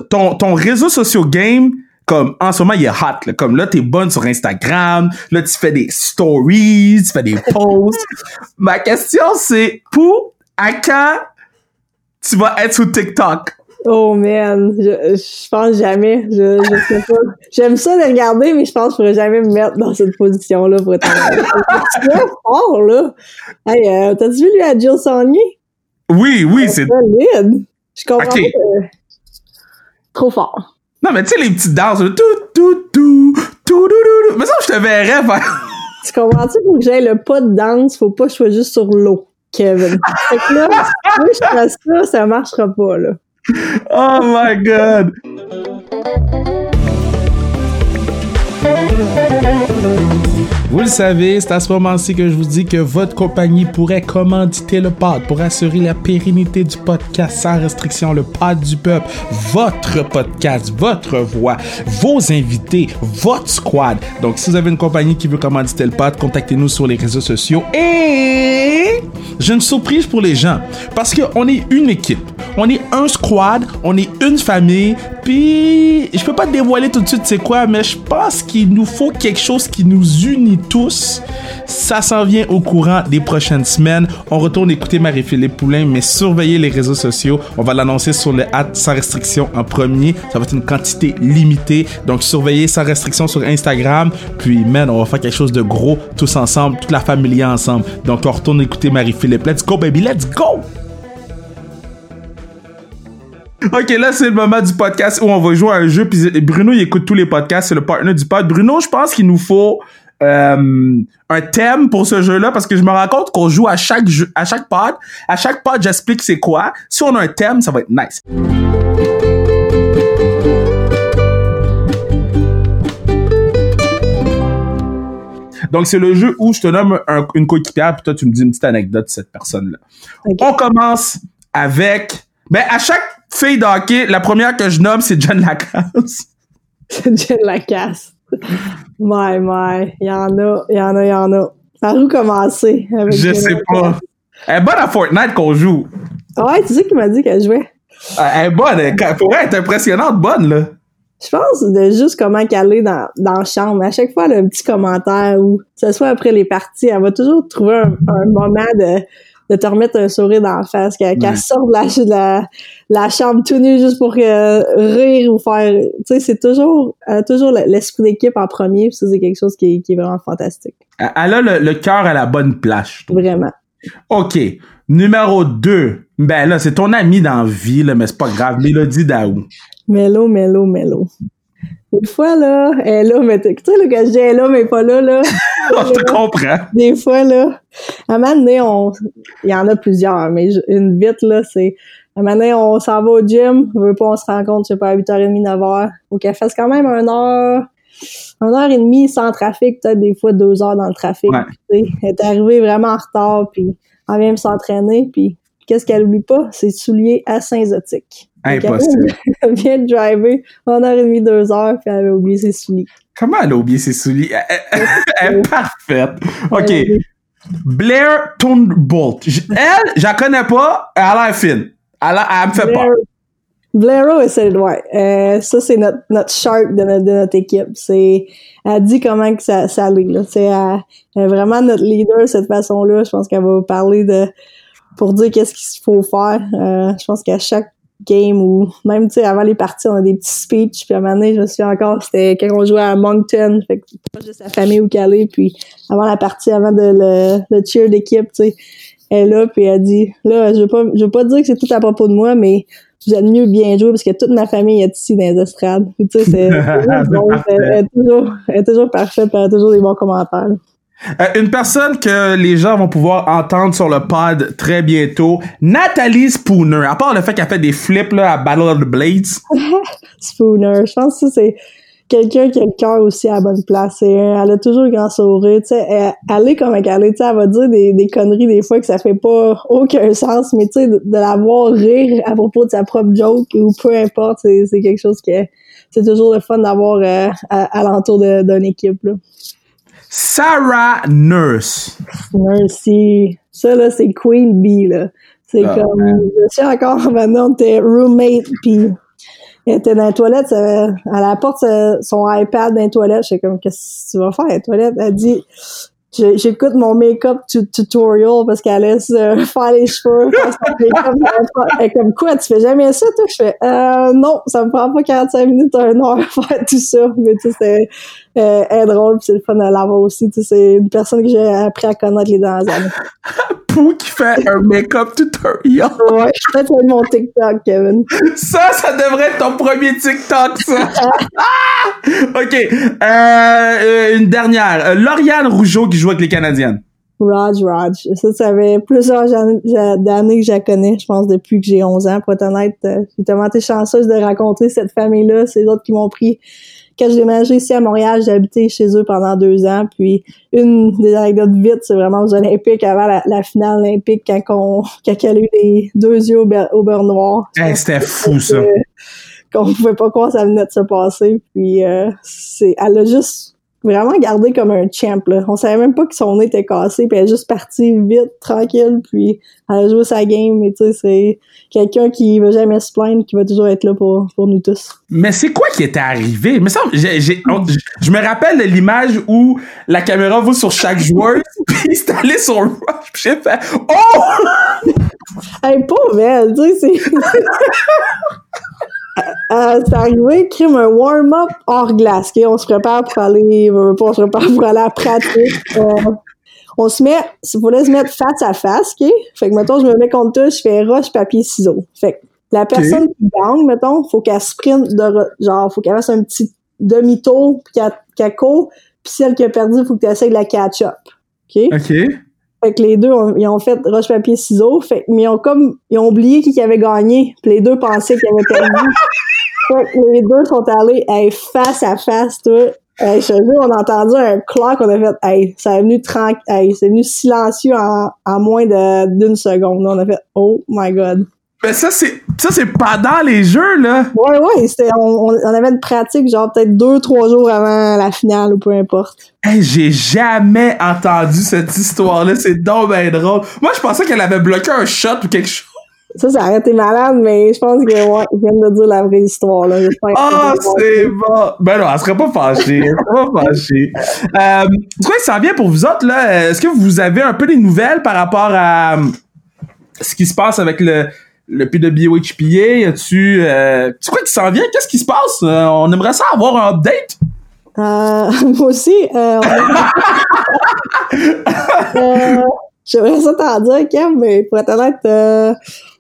ton, ton réseau social game, comme en ce moment il est hot là. comme là t'es bonne sur Instagram là tu fais des stories tu fais des posts ma question c'est pour à quand tu vas être sur TikTok? Oh man, je, je pense jamais. Je, je sais pas. J'aime ça de regarder, mais je pense que je pourrais jamais me mettre dans cette position-là pour être Tu es fort, là. Hey, euh, t'as-tu vu lui à Jill Saunier? Oui, oui, c'est. solide. Je comprends pas. Trop fort. Non, mais tu sais, les petites danses, tout, tout, tout, tout, tout, tout, Mais ça, je te verrais faire. Tu comprends-tu? Pour que j'aille le pas de danse, faut pas que je sois juste sur l'eau, Kevin. Fait que là, moi je fais ça, ça marchera pas, là. Oh my god. Vous le savez, c'est à ce moment-ci que je vous dis que votre compagnie pourrait commanditer le pod pour assurer la pérennité du podcast sans restriction, le pod du peuple, votre podcast, votre voix, vos invités, votre squad. Donc, si vous avez une compagnie qui veut commanditer le pod, contactez-nous sur les réseaux sociaux. Et j'ai une surprise pour les gens parce qu'on est une équipe, on est un squad, on est une famille. Puis, je peux pas te dévoiler tout de suite c'est quoi, mais je pense qu'il nous faut quelque chose qui nous unit tous. Ça s'en vient au courant des prochaines semaines. On retourne écouter Marie-Philippe Poulain, mais surveillez les réseaux sociaux. On va l'annoncer sur le hâte sans restriction en premier. Ça va être une quantité limitée. Donc, surveillez sans restriction sur Instagram. Puis, man, on va faire quelque chose de gros tous ensemble, toute la famille ensemble. Donc, on retourne écouter Marie-Philippe. Let's go, baby, let's go! Ok, là, c'est le moment du podcast où on va jouer à un jeu. Puis Bruno, il écoute tous les podcasts. C'est le partner du pod. Bruno, je pense qu'il nous faut euh, un thème pour ce jeu-là parce que je me rends compte qu'on joue à chaque jeu, à chaque pod. À chaque pod, j'explique c'est quoi. Si on a un thème, ça va être nice. Donc, c'est le jeu où je te nomme un- une coéquipière, puis toi, tu me dis une petite anecdote de cette personne-là. On commence avec... Ben, à chaque fille de hockey, la première que je nomme, c'est John Lacasse. J'ai de la casse. My, my. Il y en a, il y en a, il y en a. Par où commencer? Avec Je Jen sais Lacasse? pas. Elle est bonne à Fortnite qu'on joue. Ouais, tu sais qui m'a dit qu'elle jouait? Elle est bonne. Elle, pour elle, elle est impressionnante bonne, là. Je pense de juste comment qu'elle est dans, dans la chambre. À chaque fois, elle a un petit commentaire ou que ce soit après les parties, elle va toujours trouver un, un moment de, de te remettre un sourire dans la face, qu'elle Ouais. sorte de la, de la, la chambre tout nue juste pour que, rire ou faire... Tu sais, c'est toujours, a toujours l'esprit d'équipe en premier, puis ça, c'est quelque chose qui est, qui est vraiment fantastique. Elle elle a le, le cœur à la bonne place, je trouve. Vraiment. OK. Numéro 2. Ben là, c'est ton ami dans la vie, là, mais c'est pas grave. Mélodie Daou. Mélo, mélo, mélo. Des fois, là, elle est là, mais tu sais, là, quand je dis elle est là, mais pas là, là. je te comprends. des fois, là, à un moment donné, on, il y en a plusieurs, mais une vite, là, c'est, à un moment donné, on s'en va au gym, on veut pas, on se rencontre, je sais pas, à 8h30, 9h. Faut qu'elle fasse quand même un heure, une heure et demie sans trafic, peut-être des fois deux heures dans le trafic. Ouais. tu sais. Elle est arrivée vraiment en retard, puis elle vient me s'entraîner, puis qu'est-ce qu'elle oublie pas? Ses souliers asymptotiques. Impossible. Elle vient de driver une heure et demie, deux heures, puis elle avait oublié ses souliers. Comment elle a oublié ses souliers? Elle, elle- elle est parfaite. OK. Blair Thunbolt. J- Elle, je la connais pas. Elle a l'air fine. Elle, a- elle me fait peur. Blair- Blairo, c'est ouais. Euh, ça, c'est notre, notre shark de notre, de notre équipe. C'est, elle dit comment que ça, ça allait, là. C'est, elle, elle est vraiment notre leader de cette façon-là. Je pense qu'elle va parler de, pour dire qu'est-ce qu'il faut faire. Euh, je pense qu'à chaque game ou même, tu sais, avant les parties, on a des petits speeches. Puis à un moment donné, je me souviens encore, c'était quand on jouait à Moncton. Fait que pas juste sa famille où qu'elle est. Puis avant la partie, avant de le, le cheer d'équipe, tu sais, elle est là, puis elle dit, là, je veux pas, je veux pas dire que c'est tout à propos de moi, mais vous êtes mieux bien joué parce que toute ma famille est ici dans les estrades. Tu sais, c'est, bon, est toujours, elle est toujours parfaite, elle a toujours des bons commentaires. là. Euh, une personne que les gens vont pouvoir entendre sur le pod très bientôt, Nathalie Spooner. À part le fait qu'elle fait des flips à Battle of the Blades. Spooner. Je pense que c'est quelqu'un qui a le cœur aussi à la bonne place. Elle a toujours grand sourire. Elle, est comme elle est. Elle va dire des, des conneries des fois que ça fait pas aucun sens, mais de, de la voir rire à propos de sa propre joke ou peu importe, c'est, quelque chose que c'est toujours le fun d'avoir euh, à, à l'entour d'une équipe. Sarah Nurse. Merci. Ça, là, c'est Queen Bee, là. C'est Ah, comme, je suis encore, maintenant, on était roommate, puis Elle était dans la porte, ça- son iPad dans les toilettes. J'étais comme, qu'est-ce que tu vas faire dans les toilettes? Elle dit, Je- j'écoute mon make-up tu- tutorial parce qu'elle laisse euh, faire les cheveux. faire son make-up. Elle est comme, quoi, tu fais jamais ça, toi? Je fais, euh, non, ça me prend pas 45 minutes, un heure à faire tout ça. Mais tu sais, c'est, euh, elle est drôle pis c'est le fun de l'avoir aussi. Tu sais, c'est une personne que j'ai appris à connaître les dernières années. Pou qui fait un make-up tutorial. Ouais, je mon TikTok, Kevin. Ça, ça devrait être ton premier TikTok, ça. OK. Euh, euh, une dernière. Euh, Lauriane Rougeau qui joue avec les Canadiennes. Raj Raj. Ça, ça fait plusieurs années que je la connais, je pense, depuis que j'ai 11 ans. Pour être honnête, euh, j'ai tellement été chanceuse de rencontrer cette famille-là. C'est les autres qui m'ont pris. Quand j'ai déménagé ici à Montréal, j'ai habité chez eux pendant deux ans. Puis une des anecdotes vite, c'est vraiment aux Olympiques, avant la, la finale olympique, quand, on, quand elle a eu les deux yeux au, beurre- au beurre noir. Hey, C'était fou, ça. Euh, qu'on pouvait pas croire que ça venait de se passer. Puis euh, c'est, elle a juste vraiment gardé comme un champ. Là. On savait même pas que son nez était cassé, puis elle est juste partie vite, tranquille, puis elle a joué sa game. Mais tu sais, c'est quelqu'un qui va jamais se plaindre, qui va toujours être là pour, pour nous tous. Mais c'est quoi qui était arrivé? J'ai- on- je- me rappelle de l'image où la caméra va sur chaque joueur, puis c'est allé sur Rush, puis j'ai fait Oh! Hey, pauvre elle, tu sais, c'est... Euh, c'est arrivé, crime un warm-up hors glace, ok? On se prépare pour aller, on se prépare pour aller à la pratique. Euh, on se met, il fallait se mettre face à face, ok? Fait que, mettons, je me mets contre toi, je fais roche, papier, ciseaux. Fait que, la personne qui gagne, mettons, faut qu'elle sprint de, re- genre, faut qu'elle fasse un petit demi-tour, puis qu'elle, qu'elle court, puis celle qui a perdu, faut que tu essaies de la catch-up. OK? OK. Fait que les deux, ont- ils ont fait roche, papier, ciseaux. Fait, mais ils ont comme, ils ont oublié qui avait gagné. Puis les deux pensaient qu'ils avaient perdu. fait que les deux sont allés, hey, face à face, toi. Hey, je te jure, on a entendu un claque, on a fait, hey, ça est venu tranquille, hey, c'est venu silencieux en, en moins d'une seconde. On a fait, oh my god. Mais ça, c'est, ça, c'est pendant les jeux, là. Ouais, ouais, on, avait une pratique, genre, peut-être deux, trois jours avant la finale, ou peu importe. Hey, j'ai jamais entendu cette histoire-là. C'est donc ben drôle. Moi, je pensais qu'elle avait bloqué un shot ou quelque chose. Ça, ça aurait été malade, mais je pense que, ouais, ils viennent de dire la vraie histoire, là. Ah, c'est bon. c'est bon. Ben non, elle serait pas fâchée. Elle serait pas fâchée. Euh, qui s'en vient pour vous autres, là? Est-ce que vous avez un peu des nouvelles par rapport à euh, ce qui se passe avec le, le PWHPA? Y a-tu, euh, c'est quoi qui s'en vient? Qu'est-ce qui se passe? Euh, on aimerait ça avoir un update. Euh, moi aussi, euh, on Euh, j'aimerais ça t'en dire, Kev, mais pour être honnête, euh,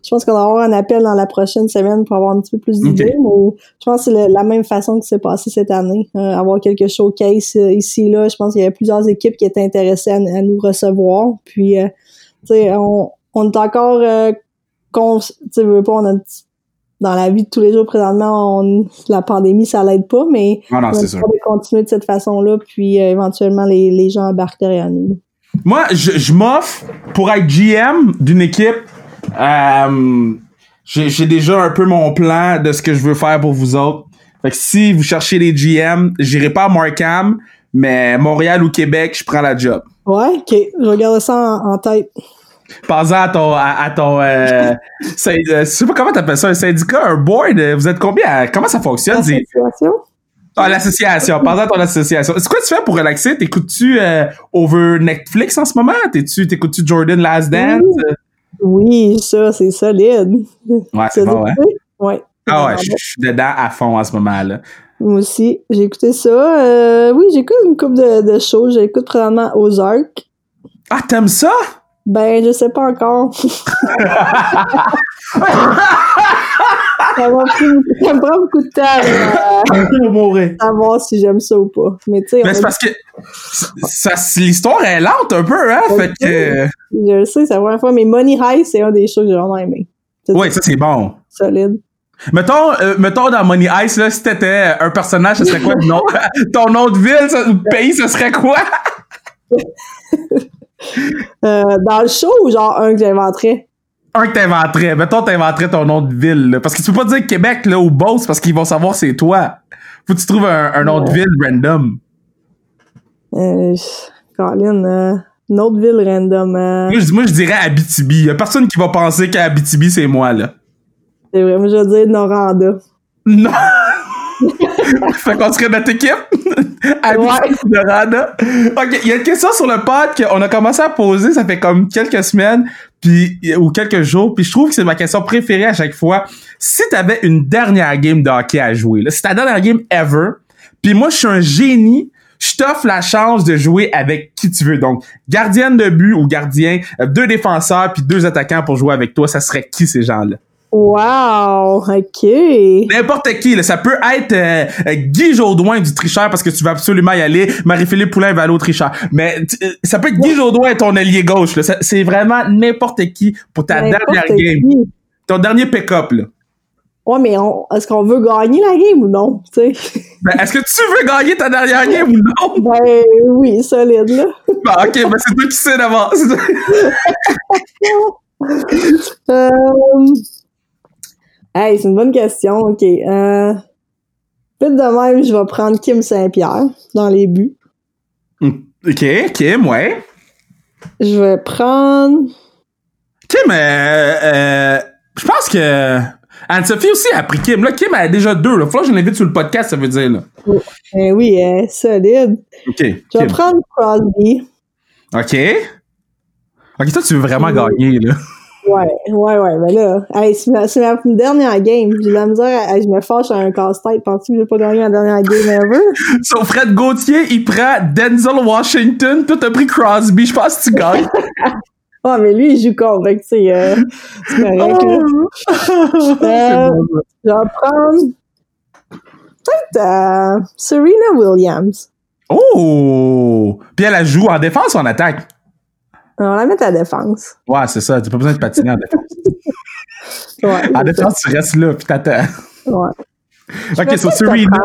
je pense qu'on va avoir un appel dans la prochaine semaine pour avoir un petit peu plus d'idées, mais je pense que c'est la même façon que c'est passé cette année. Euh, avoir quelques showcases euh, ici, là, je pense qu'il y avait plusieurs équipes qui étaient intéressées à, à nous recevoir, puis, euh, tu sais, on, on est encore, con- tu sais, veux pas, on a dans la vie de tous les jours présentement, on, la pandémie, ça l'aide pas, mais Ah non, on c'est de continuer de cette façon-là, puis euh, éventuellement les, les gens embarquent derrière nous. Moi, je, je m'offre pour être GM d'une équipe. Euh, j'ai j'ai déjà un peu mon plan de ce que je veux faire pour vous autres. Fait que si vous cherchez les GM, j'irai pas à Markham, mais Montréal ou Québec, je prends la job. Ouais, ok, je regarde ça en, en tête. Pensez à ton, à, à ton, euh, euh, je sais pas comment t'appelles ça, un syndicat, un board. euh, Vous êtes combien? à- comment ça fonctionne? c'est- Association? Ah, l'association. Pensez à ton association. C'est quoi tu fais pour relaxer? T'écoutes-tu euh, over Netflix en ce moment? T'es-tu, t'écoutes-tu Jordan Last Dance? Oui, ça, c'est solide. Ouais, c'est bon, ouais. Ouais. Ah ouais, je suis dedans à fond en ce moment-là. Moi aussi, j'ai écouté ça. Euh, oui, j'écoute une couple de, de choses. J'écoute probablement Ozark. Ah, t'aimes ça? Ben, je sais pas encore. ça, m'a pris- ça me prend beaucoup de temps euh, à savoir si j'aime ça ou pas. Mais tu sais, Mais c'est parce que ça, c'est- l'histoire est lente un peu, hein? Fait que. Je le sais, c'est la première fois, mais Money High, c'est un des shows que j'ai vraiment aimé. Ouais, ça c'est bon. solide. Mettons, euh, mettons dans Money Ice, là, si t'étais un personnage, ce serait quoi? Le nom? Ton nom de ville, ça- de pays, ce serait quoi? Euh, dans le show ou genre un que j'inventerais? Un que t'inventerais. Mettons, t'inventerais ton nom de ville, là. Parce que tu peux pas dire Québec, là, ou Beauce, parce qu'ils vont savoir c'est toi. Faut que tu trouves un, un nom de ville random. Euh, Colin, euh, une autre ville random. euh, Moi, je, moi, je dirais Abitibi. Y a personne qui va penser qu'Abitibi, c'est moi, là. c'est vrai, moi je veux dire Noranda. Non! fait qu'on serait notre équipe. Ok, il y a une question sur le pod qu'on a commencé à poser, ça fait comme quelques semaines, puis ou quelques jours, puis je trouve que c'est ma question préférée à chaque fois. Si t'avais une dernière game de hockey à jouer, là, c'est ta dernière game ever, puis moi je suis un génie, je t'offre la chance de jouer avec qui tu veux. Donc, gardienne de but ou gardien, euh, deux défenseurs puis deux attaquants pour jouer avec toi, ça serait qui ces gens-là? Wow, ok. N'importe qui, là. ça peut être euh, euh, Guy Jodoin du tricheur parce que tu vas absolument y aller. Marie-Philippe Poulain va aller au tricheur. Mais euh, ça peut être Guy Jodoin ton allié gauche. C'est vraiment n'importe qui pour ta dernière qui. game. Ton dernier pick-up. Là. Ouais, mais on- est-ce qu'on veut gagner la game ou non? Ben, Est-ce que tu veux gagner ta dernière game ou non? Ben oui, solide, là. Ben, ok, ben c'est toi qui sais d'avance. Euh... Hey, c'est une bonne question. OK. Euh... Vite de même, je vais prendre Kim Saint-Pierre dans les buts. ok, Kim, ouais. Je vais prendre... Kim, euh, euh, je pense que Anne-Sophie aussi a pris Kim. Là, Kim elle a déjà deux. Là. Faut que je l'invite sur le podcast, ça veut dire. Là. Ben oui, solide. OK. Je vais Kim. prendre Crosby. OK. OK, toi, tu veux vraiment Oui. gagner, là. Ouais, ouais, ouais, mais là, hey, c'est ma, ma dernière game. J'ai de la misère, à- je me fâche à un casse-tête. Penses-tu que j'ai pas gagné la dernière game ever? Sur Fred Gauthier, il prend Denzel Washington. Toi, t'as pris Crosby. Je pense que tu gagnes. Ah, mais lui, il joue contre, tu sais, euh, c'est correct, là. Euh, je vais prendre peut-être euh, Serena Williams. Oh! Puis elle, elle joue en défense ou en attaque? On va la mettre à la défense. Ouais, c'est ça. T'as pas besoin de patiner en défense. Ouais, En défense, tu restes là, puis t'attends. ouais. OK, Je sur peut-être te Serena.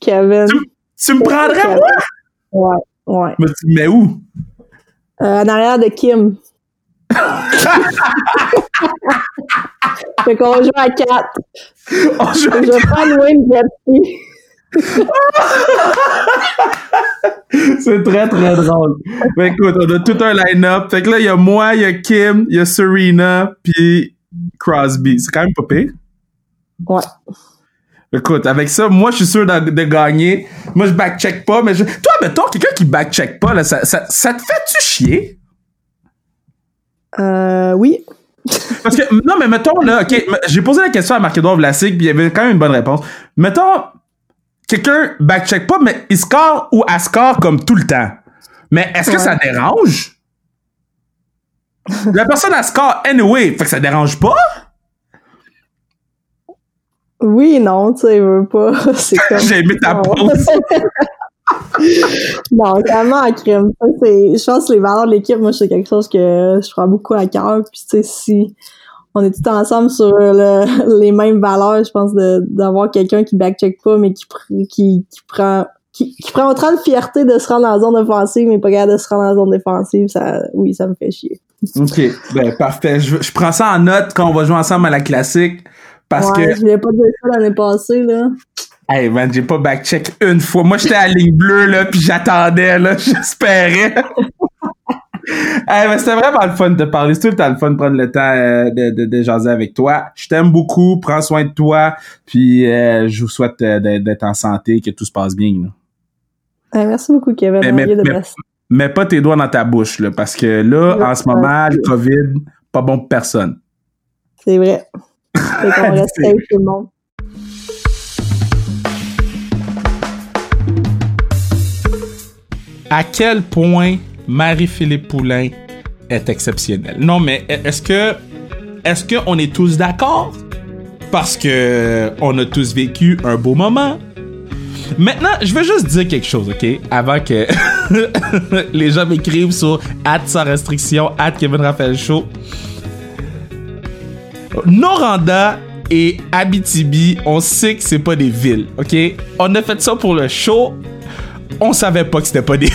Kevin. Tu me prendrais, moi? Ouais, ouais. Mais tu me mets où? Euh, en arrière de Kim. fait qu'on va jouer à 4. On joue Je vais prendre Wayne Gretzky. C'est très, très drôle. Ben écoute, on a tout un line-up. Fait que là, il y a moi, il y a Kim, il y a Serena, puis Crosby. C'est quand même pas pire. Ouais. Écoute, avec ça, moi, je suis sûr de, de gagner. Moi, je backcheck pas, mais je... Toi, mettons, quelqu'un qui backcheck pas, là, ça, ça, ça te fait-tu chier? Euh, oui. Parce que, non, mais mettons, là, OK, j'ai posé la question à Marc-Edouard Vlasic, puis il y avait quand même une bonne réponse. Mettons, quelqu'un backcheck pas, mais il score ou elle score comme tout le temps. Mais est-ce que Ouais. ça dérange? La personne, elle score anyway, fait que ça dérange pas? Oui, non, tu sais, je veux pas. C'est comme. J'ai aimé ta pause. non, vraiment à crime. Je pense que les valeurs de l'équipe, moi, c'est quelque chose que je prends beaucoup à cœur. Puis, tu sais, si on est tous ensemble sur le- les mêmes valeurs, je pense d'avoir quelqu'un qui backcheck pas, mais qui, qui, qui prend. Qui, qui prend autant de fierté de se rendre dans la zone offensive, mais pas capable de se rendre dans la zone défensive, ça, oui, ça me fait chier. OK, ben parfait. Je, je prends ça en note quand on va jouer ensemble à la classique. Parce ouais, que je voulais pas dire ça l'année passée, là. Hey man, j'ai pas backcheck une fois. Moi, j'étais à la ligne bleue, là, puis j'attendais, là, j'espérais. Hey, mais c'était vraiment le fun de te parler. C'est tout le temps le fun de prendre le temps euh, de, de, de jaser avec toi. Je t'aime beaucoup, prends soin de toi, puis euh, je vous souhaite euh, d'être en santé, que tout se passe bien. Là. Ouais, merci beaucoup, Kevin. Mais- mais-. Mets pas tes doigts dans ta bouche, là, parce que là, en ce moment, le COVID, pas bon pour personne. C'est vrai. Fait qu'on reste C'est- safe tout le monde. à quel point Marie-Philippe Poulain est exceptionnelle. Non, mais est-ce que est-ce qu'on est tous d'accord? Parce que on a tous vécu un beau moment. Maintenant, je veux juste dire quelque chose, OK? Avant que les gens m'écrivent sur at sans restriction, at Kevin Raphaël Show. Noranda et Abitibi, on sait que c'est pas des villes, OK? On a fait ça pour le show. On savait pas que c'était pas des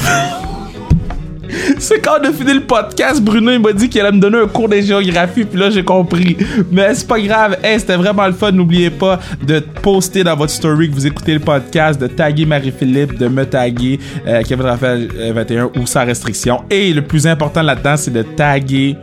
C'est quand on a fini le podcast, Bruno il m'a dit qu'il allait me donner un cours de géographie, puis là j'ai compris. Mais c'est pas grave, c'était vraiment le fun. N'oubliez pas de poster dans votre story que vous écoutez le podcast, de taguer Marie-Philippe, de me taguer euh, Kevin Raphaël euh, 21 ou sans restriction. Et le plus important là-dedans, c'est de taguer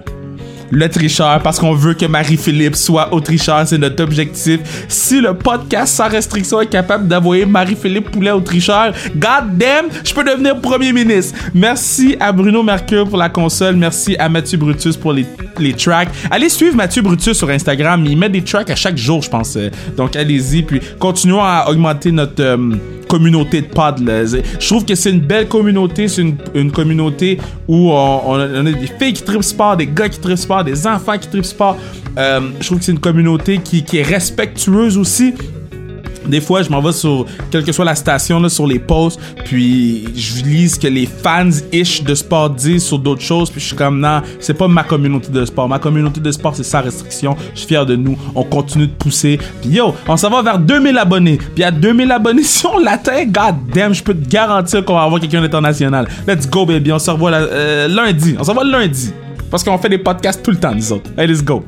le tricheur parce qu'on veut que Marie-Philippe soit au tricheur. C'est notre objectif. Si le podcast sans restriction est capable d'envoyer Marie-Philippe Poulet au tricheur, god damn, je peux devenir premier ministre. Merci à Bruno Mercure pour la console. Merci à Mathieu Brutus pour les, tracks. Allez suivre Mathieu Brutus sur Instagram. Il met des tracks à chaque jour, je pense. Donc allez-y. Puis continuons à augmenter notre... euh, communauté de. Là. Je trouve que c'est une belle communauté. C'est une, communauté où on, on a, des filles qui trippent sport, des gars qui trippent sport, des enfants qui trippent sport. Euh, je trouve que c'est une communauté qui, qui est respectueuse aussi. Des fois, je m'en vais sur, quelle que soit la station, là, sur les posts, puis je lis ce que les fans-ish de sport disent sur d'autres choses, puis je suis comme, non, c'est pas ma communauté de sport. Ma communauté de sport, c'est sans restriction. Je suis fier de nous. On continue de pousser. Puis yo, on s'en va vers 2000 abonnés. Puis à 2000 abonnés, si on l'atteint, god damn, je peux te garantir qu'on va avoir quelqu'un d'international. Let's go, baby. On se revoit euh, lundi. On se revoit lundi. Parce qu'on fait des podcasts tout le temps, nous autres. Let's go.